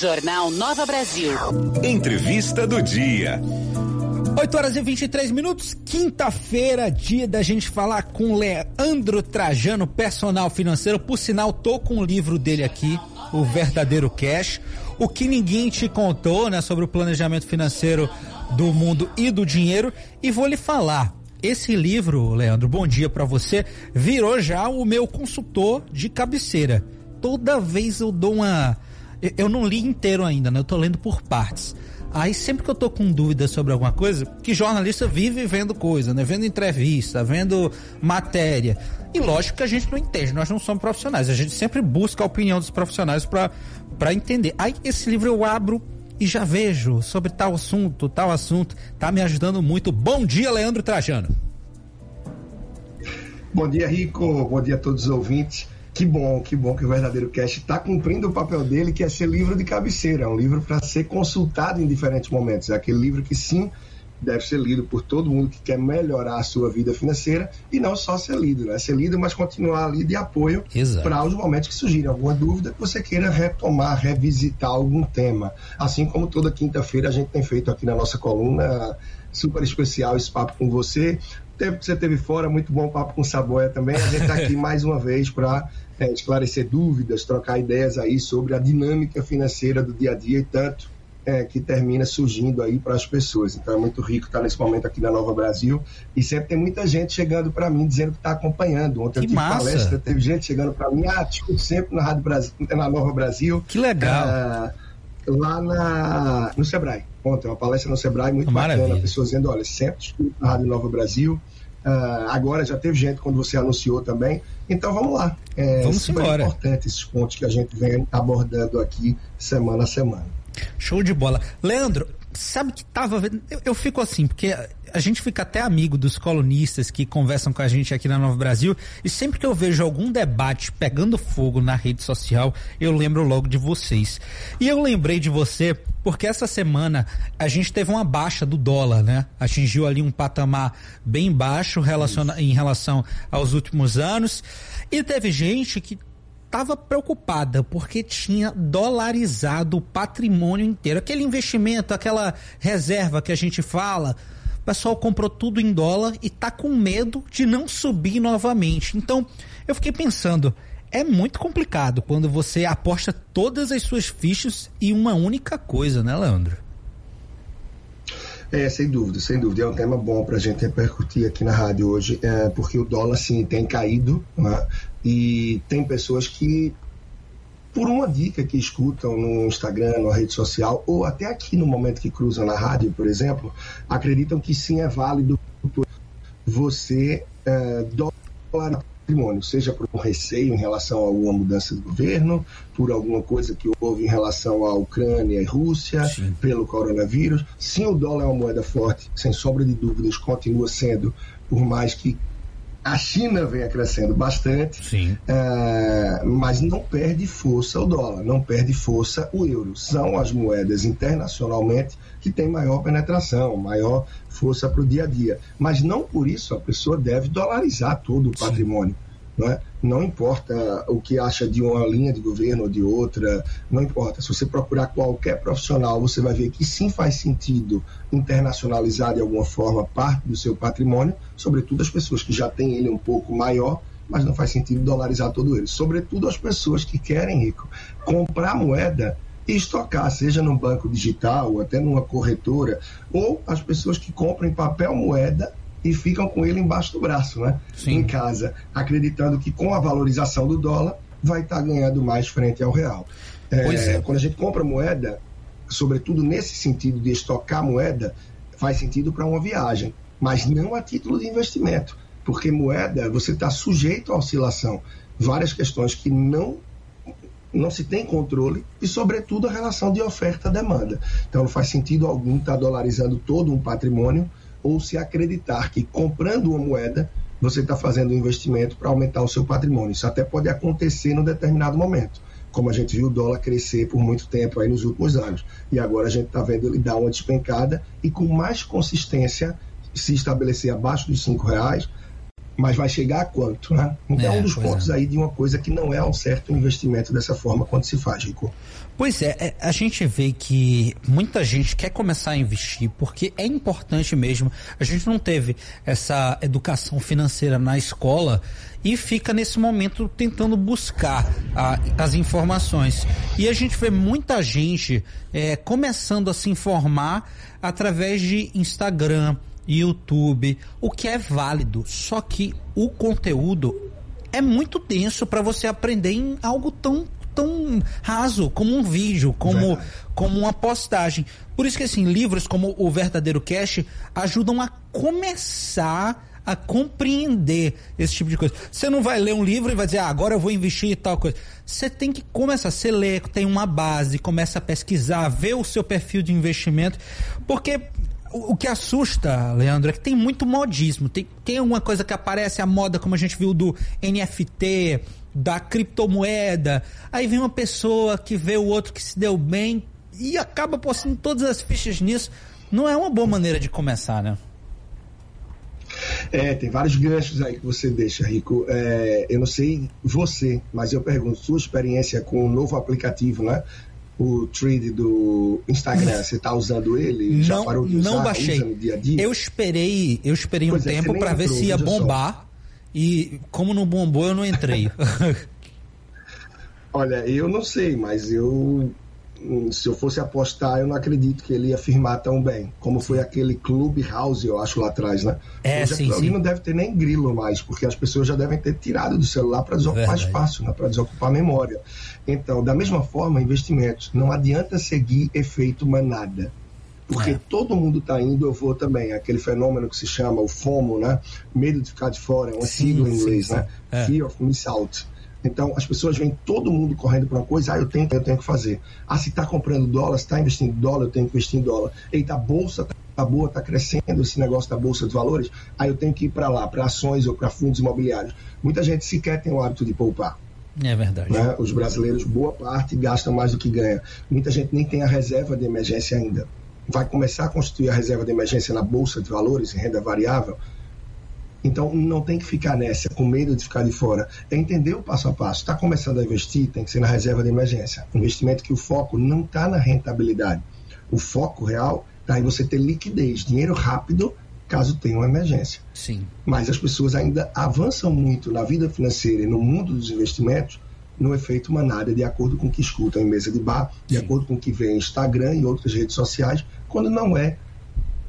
Jornal Nova Brasil. Entrevista do dia. 8 horas e 23 minutos, quinta-feira, dia da gente falar com Leandro Trajano, personal financeiro. Por sinal, tô com o livro dele aqui, O Verdadeiro Cash. O que ninguém te contou, né, sobre o planejamento financeiro do mundo e do dinheiro. E vou lhe falar, esse livro, Leandro, bom dia para você, virou já o meu consultor de cabeceira. Toda vez eu dou uma. Eu não li inteiro ainda, né? Eu tô lendo por partes Aí sempre que eu tô com dúvida sobre alguma coisa, que jornalista vive vendo coisa, né? Vendo entrevista, vendo matéria. E lógico que a gente não entende, nós não somos profissionais. A gente sempre busca a opinião dos profissionais para entender. Aí esse livro eu abro e já vejo sobre tal assunto, tal assunto. Tá me ajudando muito. Bom dia, Leandro Trajano. Bom dia, Rico. Bom dia a todos os ouvintes. Que bom, que bom que o Verdadeiro Cast está cumprindo o papel dele, que é ser livro de cabeceira, um livro para ser consultado em diferentes momentos. É aquele livro que sim deve ser lido por todo mundo que quer melhorar a sua vida financeira e não só ser lido, né? Ser lido, mas continuar ali de apoio para os momentos que surgirem alguma dúvida que você queira retomar, revisitar algum tema. Assim como toda quinta-feira a gente tem feito aqui na nossa coluna super especial esse papo com você tempo que você teve fora, muito bom papo com o Saboia também. A gente está aqui mais uma vez para é, esclarecer dúvidas, trocar ideias aí sobre a dinâmica financeira do dia a dia e tanto é, que termina surgindo aí para as pessoas. Então é muito rico estar nesse momento aqui na Nova Brasil e sempre tem muita gente chegando para mim dizendo que está acompanhando. Ontem que eu tive massa. palestra, teve gente chegando para mim, ah, escuto sempre na Rádio Brasil, na Nova Brasil. Que legal. Ah, lá na, no Sebrae. Ontem, uma palestra no Sebrae muito Maravilha. bacana. Pessoas dizendo, olha, sempre escuto na Rádio Nova Brasil. Uh, agora já teve gente quando você anunciou também. Então vamos lá. É vamos super embora. importante esses pontos que a gente vem abordando aqui semana a semana. Show de bola. Leandro, sabe que tava vendo. Eu, eu, fico assim, porque a gente fica até amigo dos colunistas que conversam com a gente aqui na Nova Brasil, e sempre que eu vejo algum debate pegando fogo na rede social, eu lembro logo de vocês. E eu lembrei de você porque essa semana a gente teve uma baixa do dólar, né? Atingiu ali um patamar bem baixo relaciona, em relação aos últimos anos. E teve gente que estava preocupada porque tinha dolarizado o patrimônio inteiro. Aquele investimento, aquela reserva que a gente fala, o pessoal comprou tudo em dólar e tá com medo de não subir novamente. Então, eu fiquei pensando, é muito complicado quando você aposta todas as suas fichas em uma única coisa, né, Leandro? É, sem dúvida, sem dúvida. É um tema bom para a gente repercutir aqui na rádio hoje, é, porque o dólar, sim, tem caído né? e tem pessoas que, por uma dica que escutam no Instagram, na rede social, ou até aqui no momento que cruzam na rádio, por exemplo, acreditam que sim é válido você é, dólar patrimônio, seja por um receio em relação a alguma mudança do governo, por alguma coisa que houve em relação à Ucrânia e Rússia, Sim. pelo coronavírus. Sim, o dólar é uma moeda forte, sem sombra de dúvidas, continua sendo, por mais que a China venha crescendo bastante, uh, mas não perde força o dólar, não perde força o euro. São as moedas internacionalmente que têm maior penetração, maior força para o dia a dia. Mas não por isso a pessoa deve dolarizar todo o patrimônio. Não, é? não importa o que acha de uma linha de governo ou de outra, não importa. Se você procurar qualquer profissional, você vai ver que sim faz sentido internacionalizar de alguma forma parte do seu patrimônio, sobretudo as pessoas que já têm ele um pouco maior, mas não faz sentido dolarizar todo ele. Sobretudo as pessoas que querem, Rico, comprar moeda e estocar, seja num banco digital, ou até numa corretora, ou as pessoas que compram papel moeda e ficam com ele embaixo do braço, né? Sim. Em casa, acreditando que com a valorização do dólar vai estar tá ganhando mais frente ao real. É, é. Quando a gente compra moeda, sobretudo nesse sentido de estocar moeda, faz sentido para uma viagem, mas não a título de investimento, porque moeda você está sujeito à oscilação, várias questões que não não se tem controle e, sobretudo, a relação de oferta-demanda. Então, não faz sentido algum estar tá dolarizando todo um patrimônio ou se acreditar que comprando uma moeda você está fazendo um investimento para aumentar o seu patrimônio. Isso até pode acontecer num determinado momento, como a gente viu o dólar crescer por muito tempo aí nos últimos anos. E agora a gente está vendo ele dar uma despencada e com mais consistência se estabelecer abaixo dos cinco reais, mas vai chegar a quanto, né? Então é, um dos pontos é. aí de uma coisa que não é um certo investimento dessa forma quando se faz, Rico. Pois é, é, a gente vê que muita gente quer começar a investir porque é importante mesmo. A gente não teve essa educação financeira na escola e fica nesse momento tentando buscar a, as informações. E a gente vê muita gente é, começando a se informar através de Instagram, YouTube, o que é válido. Só que o conteúdo é muito denso para você aprender em algo tão tão raso como um vídeo, como, como uma postagem. Por isso que assim, livros como o Verdadeiro Cash ajudam a começar a compreender esse tipo de coisa. Você não vai ler um livro e vai dizer, ah, agora eu vou investir em tal coisa. Você tem que começar, você lê, tem uma base, começa a pesquisar, ver o seu perfil de investimento, porque o, que assusta, Leandro, é que tem muito modismo. Tem, tem uma coisa que aparece a moda, como a gente viu do NFT, da criptomoeda. Aí vem uma pessoa que vê o outro que se deu bem e acaba postando todas as fichas nisso. Não é uma boa maneira de começar, né? É, tem vários ganchos aí que você deixa, Rico. É, eu não sei você, mas eu pergunto, sua experiência com o novo aplicativo, né? O Thread do Instagram, você está usando ele? Não, já parou de usar, não baixei. no dia a dia? Eu esperei, eu esperei pois um é, tempo para ver se ia bombar. Só. E como não bombou, eu não entrei. Olha, eu não sei, mas eu se eu fosse apostar, eu não acredito que ele ia firmar tão bem. Como foi aquele Clubhouse, eu acho, lá atrás, né? É, Hoje sim, sim. não deve ter nem grilo mais, porque as pessoas já devem ter tirado do celular para desocupar Verdade. espaço, né? para desocupar memória. Então, da mesma forma, investimentos. Não adianta seguir efeito manada porque é. todo mundo está indo, eu vou também. Aquele fenômeno que se chama o FOMO, né? Medo de ficar de fora, é uma sim, sigla em inglês, sim, né? É. Fear of miss out. Então, as pessoas veem todo mundo correndo para uma coisa, ah, eu tenho, eu tenho que fazer. Ah, se está comprando dólar, se está investindo em dólar, eu tenho que investir em dólar. Eita, a bolsa tá boa, está crescendo esse negócio da bolsa de valores, aí eu tenho que ir para lá, para ações ou para fundos imobiliários. Muita gente sequer tem o hábito de poupar. É verdade. Né? Os brasileiros, boa parte, gastam mais do que ganha. Muita gente nem tem a reserva de emergência ainda vai começar a constituir a reserva de emergência na bolsa de valores, em renda variável. Então, não tem que ficar nessa, com medo de ficar de fora. É entender o passo a passo. Está começando a investir, tem que ser na reserva de emergência. Investimento que o foco não está na rentabilidade. O foco real está em você ter liquidez, dinheiro rápido, caso tenha uma emergência. Sim. Mas as pessoas ainda avançam muito na vida financeira e no mundo dos investimentos no efeito manada, de acordo com o que escutam em mesa de bar, de Sim. acordo com o que vê em Instagram e outras redes sociais, quando não é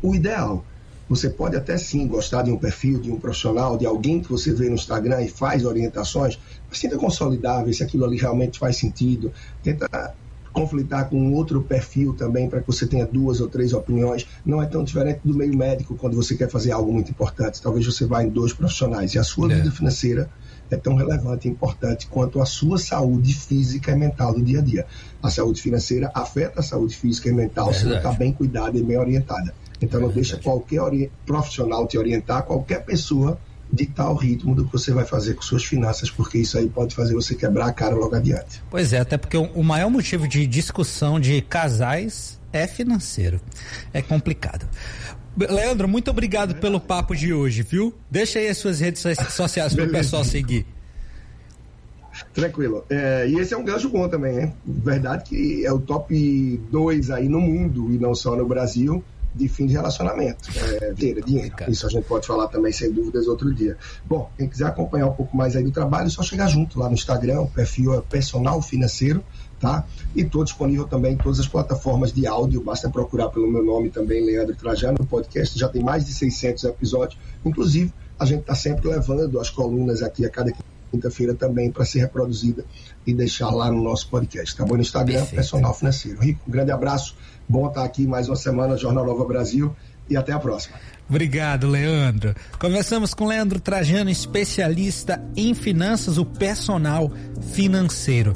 o ideal. Você pode até sim gostar de um perfil, de um profissional, de alguém que você vê no Instagram e faz orientações, mas tenta consolidar, ver se aquilo ali realmente faz sentido, tenta conflitar com outro perfil também para que você tenha duas ou três opiniões. Não é tão diferente do meio médico quando você quer fazer algo muito importante. Talvez você vá em dois profissionais e a sua é. vida financeira é tão relevante e importante quanto a sua saúde física e mental do dia a dia. A saúde financeira afeta a saúde física e mental é se não está bem cuidada e bem orientada. Então não é deixa qualquer profissional te orientar, qualquer pessoa ditar o ritmo do que você vai fazer com suas finanças, porque isso aí pode fazer você quebrar a cara logo adiante. Pois é, até porque o maior motivo de discussão de casais é financeiro. É complicado. Leandro, muito obrigado pelo papo de hoje, viu? Deixa aí as suas redes sociais para o pessoal seguir. Tranquilo. É, e esse é um gancho bom também, hein? Verdade que é o top 2 aí no mundo e não só no Brasil de fim de relacionamento. É, dinheiro, dinheiro. Isso a gente pode falar também, sem dúvidas, outro dia. Bom, quem quiser acompanhar um pouco mais aí do trabalho, é só chegar junto lá no Instagram, o perfil é personal financeiro tá? E estou disponível também em todas as plataformas de áudio, basta procurar pelo meu nome também, Leandro Trajano, o podcast já tem mais de 600 episódios, inclusive a gente está sempre levando as colunas aqui a cada quinta-feira também para ser reproduzida e deixar lá no nosso podcast, tá bom? No Instagram, Perfeito. Personal Financeiro. Rico, um grande abraço, bom estar aqui mais uma semana, Jornal Nova Brasil, e até a próxima. Obrigado, Leandro. Conversamos com Leandro Trajano, especialista em finanças, o personal financeiro.